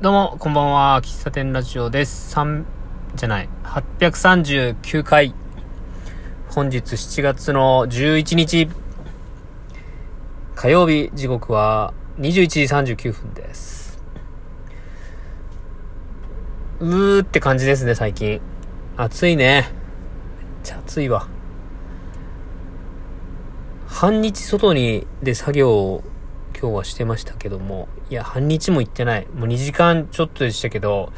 どうも、こんばんは。喫茶店ラジオです。3、じゃない、839回。本日7月の11日、火曜日、時刻は21時39分です。うーって感じですね、最近。暑いね。めっちゃ暑いわ。半日外にで作業を今日はしてましたけども、いや、半日も行ってない。もう2時間ちょっとでしたけど、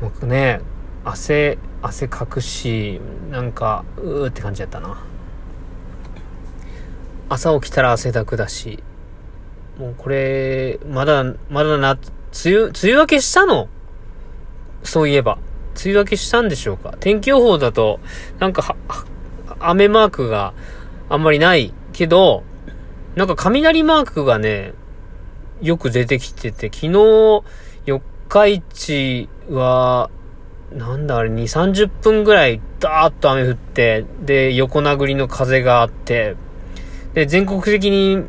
僕ね、汗、汗かくし、なんか、うーって感じだったな。朝起きたら汗だくだし、もうこれ、まだ、まだな、梅雨、梅雨明けしたの？そういえば。梅雨明けしたんでしょうか？天気予報だと、なんかは、は雨マークがあんまりないけど、なんか雷マークがね、よく出てきてて、昨日、四日市は、なんだあれ、2、30分ぐらい、ダーッと雨降って、で、横殴りの風があって、で、全国的に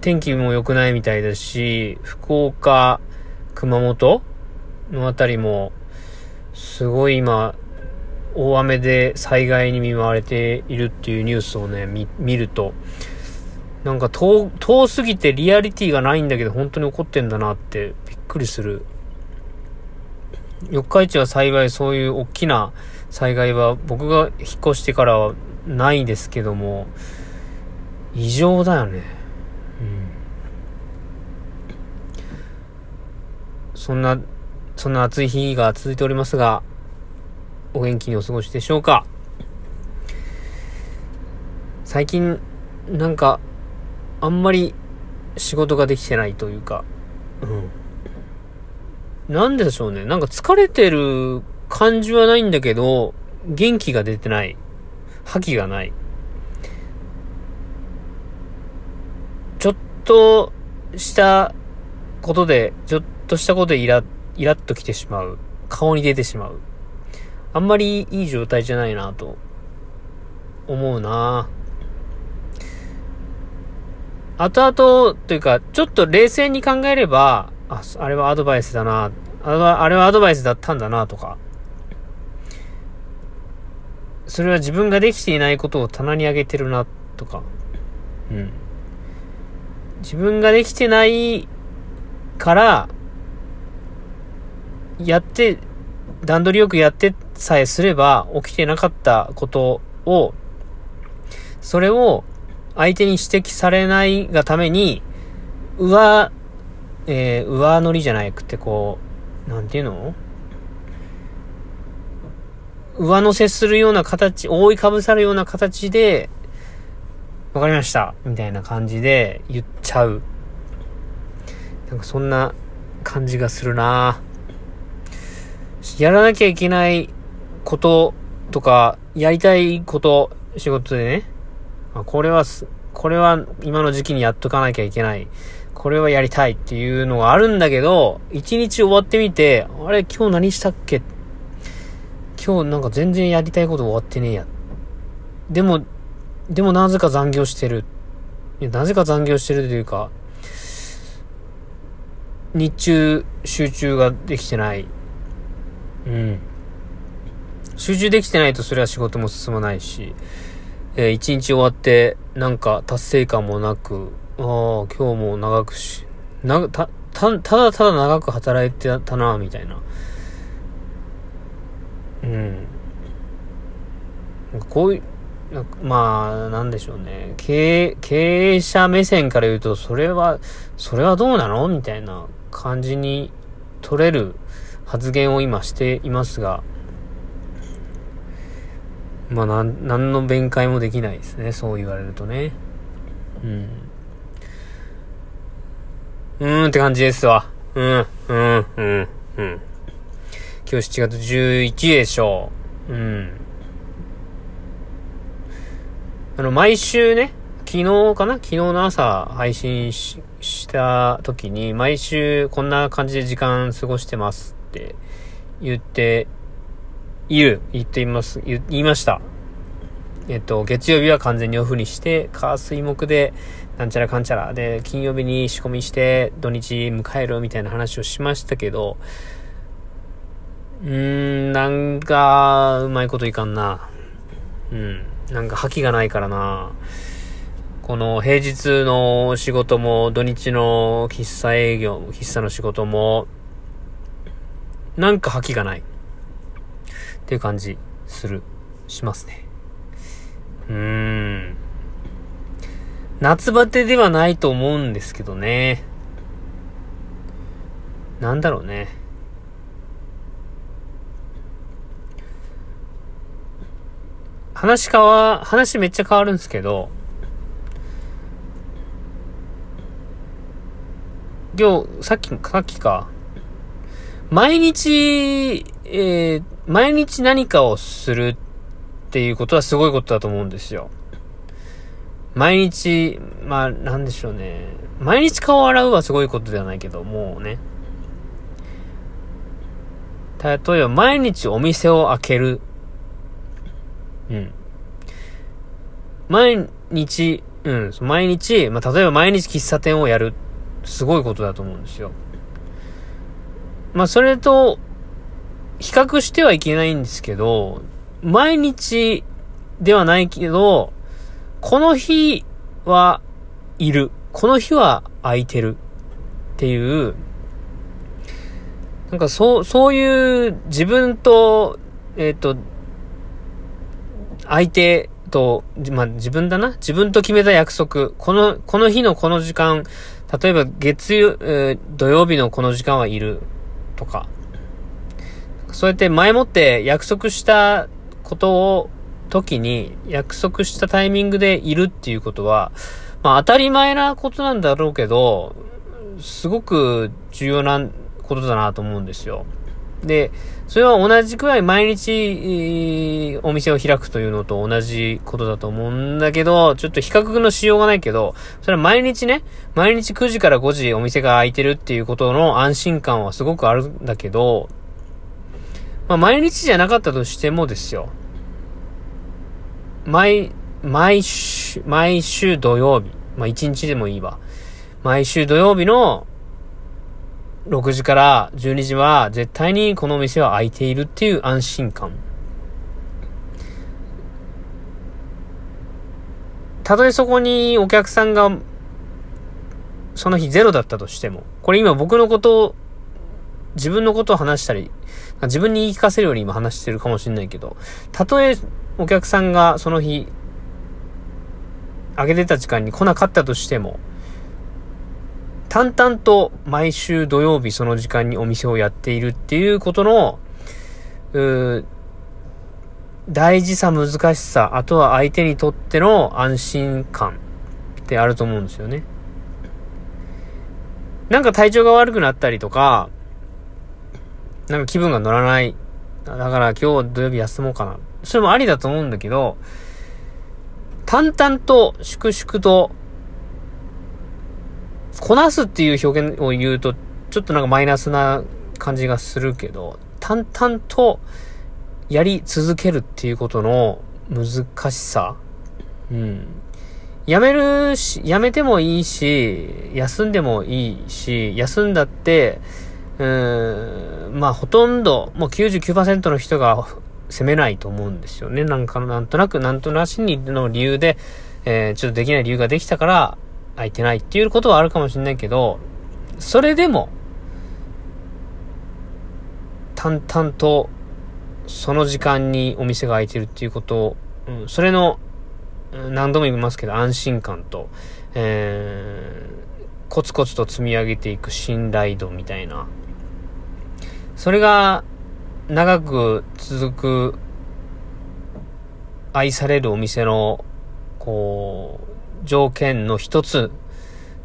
天気も良くないみたいだし、福岡、熊本のあたりも、すごい今、大雨で災害に見舞われているっていうニュースをね、見、見ると、なんか遠、遠すぎてリアリティがないんだけど、本当に起こってんだなってびっくりする。四日市は幸いそういう大きな災害は僕が引っ越してからはないですけども、異常だよね。うん。そんな、そんな暑い日が続いておりますが、お元気にお過ごしでしょうか？最近、なんか、あんまり仕事ができてないというか、うん。なんででしょうね。なんか疲れてる感じはないんだけど、元気が出てない。覇気がない。ちょっとしたことで、ちょっとしたことでイラ、イラッと来てしまう。顔に出てしまう。あんまりいい状態じゃないなと、思うな後々、というか、ちょっと冷静に考えれば、あ、あれはアドバイスだな、あれはあれはアドバイスだったんだな、とか。それは自分ができていないことを棚に上げてるな、とか。うん。自分ができてないから、やって、段取りよくやってさえすれば起きてなかったことを、それを相手に指摘されないがために、上、えー、上乗りじゃなくてこう、なんていうの？上乗せするような形、覆いかぶさるような形で、わかりました。みたいな感じで言っちゃう。なんかそんな感じがするなやらなきゃいけないこととか、やりたいこと、仕事でね。あこれは、これは今の時期にやっとかなきゃいけない。これはやりたいっていうのがあるんだけど、一日終わってみて、あれ今日何したっけ？今日なんか全然やりたいこと終わってねえや。でも、でもなぜか残業してる。いやなぜか残業してるというか、日中集中ができてない。うん。集中できてないとそれは仕事も進まないし、えー一日終わってなんか達成感もなく、ああ、今日も長くし、な、た、た、ただただ長く働いてたな、みたいな。うん。こういう、まあ、なんでしょうね。経営、経営者目線から言うと、それは、それはどうなの？みたいな感じに取れる発言を今していますが、まあ、なん、なんの弁解もできないですね。そう言われるとね。うん。うーんって感じですわ。うん、うん、うん、うん。今日7月11でしょう。うん。あの、毎週ね、昨日かな？昨日の朝配信しした時に、毎週こんな感じで時間過ごしてますって言って、いる、言っています、言いました。えっと、月曜日は完全にオフにして、火水木で、なんちゃらかんちゃら。で、金曜日に仕込みして、土日迎えるみたいな話をしましたけど、うーん、なんか、うまいこといかんな。うん。なんか覇気がないからな。この平日の仕事も、土日の喫茶営業、喫茶の仕事も、なんか覇気がない。っていう感じ、する、しますね。うーん。夏バテではないと思うんですけどね。なんだろうね。話変わ、話めっちゃ変わるんですけど、今日、さっき、さっきか、毎日、えー、毎日何かをするっていうことはすごいことだと思うんですよ。毎日、まあ、なんでしょうね。毎日顔を洗うはすごいことではないけど、もうね。例えば、毎日お店を開ける。うん。毎日、うん、毎日、まあ、例えば毎日喫茶店をやる。すごいことだと思うんですよ。まあ、それと、比較してはいけないんですけど、毎日ではないけど、この日はいる。この日は空いてる。っていう、なんかそう、そういう自分と、えっ、ー、と、相手と、まあ、自分だな？自分と決めた約束。この、この日のこの時間、例えば月曜、えー、土曜日のこの時間はいる。とか。そうやって前もって約束したことを、時に約束したタイミングでいるっていうことは、まあ当たり前なことなんだろうけど、すごく重要なことだなと思うんですよ。で、それは同じくらい毎日、お店を開くというのと同じことだと思うんだけど、ちょっと比較のしようがないけど、それは毎日ね、毎日9時から5時お店が開いてるっていうことの安心感はすごくあるんだけど、まあ毎日じゃなかったとしてもですよ。毎、毎週、毎週土曜日。まあ1日でもいいわ。毎週土曜日の6時から12時は絶対にこの店は開いているっていう安心感。たとえそこにお客さんがその日ゼロだったとしても、これ今僕のことを、自分のことを話したり、自分に言い聞かせるように今話してるかもしれないけど、たとえお客さんがその日、あげてた時間に来なかったとしても、淡々と毎週土曜日その時間にお店をやっているっていうことの、大事さ、難しさ、あとは相手にとっての安心感ってあると思うんですよね。なんか体調が悪くなったりとか、なんか気分が乗らない。だから今日土曜日休もうかな。それもありだと思うんだけど、淡々と粛々とこなすっていう表現を言うと、ちょっとなんかマイナスな感じがするけど、淡々とやり続けるっていうことの難しさ。うん。やめるし、やめてもいいし、休んでもいいし、休んだって、うーん、まあほとんど、もう99%の人が責めないと思うんですよね。なんかなんとなく、なんとなしにの理由で、えー、ちょっとできない理由ができたから、空いてないっていうことはあるかもしれないけど、それでも、淡々と、その時間にお店が開いてるっていうことを、うん、それの、何度も言いますけど、安心感と、えー、コツコツと積み上げていく信頼度みたいな。それが、長く続く、愛されるお店の、こう、条件の一つ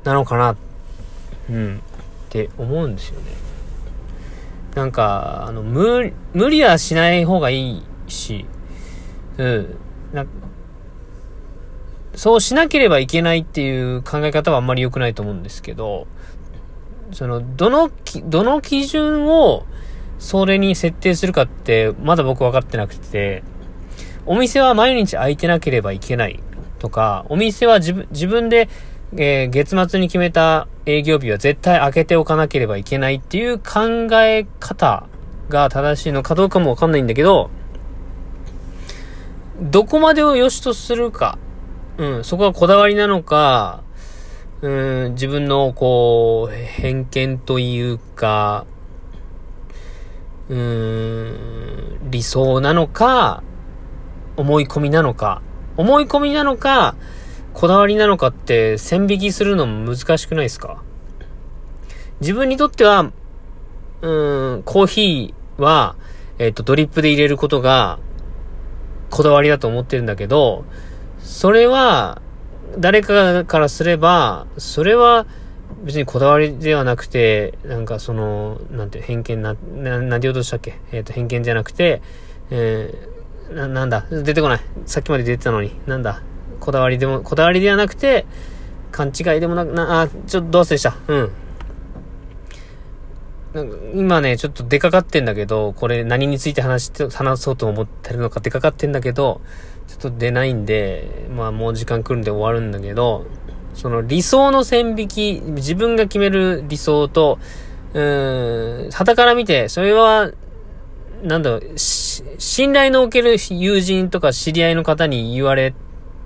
なのかな、うん、って思うんですよね。なんか、あの、無、無理はしない方がいいし、うん、な、そうしなければいけないっていう考え方はあんまり良くないと思うんですけど、その、どの、どの基準をそれに設定するかって、まだ僕分かってなくて、お店は毎日開いてなければいけない。とか、お店は自分、自分で、えー、月末に決めた営業日は絶対開けておかなければいけないっていう考え方が正しいのかどうかもわかんないんだけど、どこまでを良しとするか、うん、そこはこだわりなのか、うん、自分のこう、偏見というか、うん、理想なのか、思い込みなのか、思い込みなのか、こだわりなのかって線引きするのも難しくないですか？自分にとっては、うん、コーヒーは、えっ、と、ドリップで入れることが、こだわりだと思ってるんだけど、それは、誰かからすれば、それは別にこだわりではなくて、なんかその、なんて偏見な、な、なんて言おうとしたっけ？えっ、と、偏見じゃなくて、えー、な、なんだ？出てこない。さっきまで出てたのに。なんだ？こだわりでも、こだわりではなくて、勘違いでもなく、な、あ、ちょっとどうせでした？うん。なんか今ね、ちょっと出かかってんだけど、これ何について話して、話そうと思ってるのか出かかってんだけど、ちょっと出ないんで、まあもう時間来るんで終わるんだけど、その理想の線引き、自分が決める理想と、うーん、旗から見て、それは、なんだろう、信頼のおける友人とか知り合いの方に言われ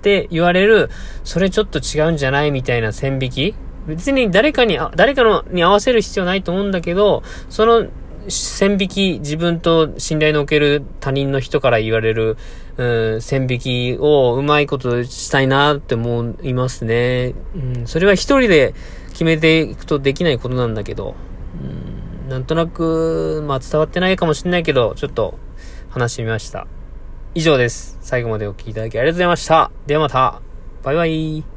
て、言われる、それちょっと違うんじゃないみたいな線引き。別に誰かに、誰かのに合わせる必要ないと思うんだけど、その線引き、自分と信頼のおける他人の人から言われる、うん、線引きをうまいことしたいなって思いますね。うん、それは一人で決めていくとできないことなんだけど、うん、なんとなく、まあ伝わってないかもしんないけど、ちょっと話してみました。以上です。最後までお聴きいただきありがとうございました。ではまた。バイバイ。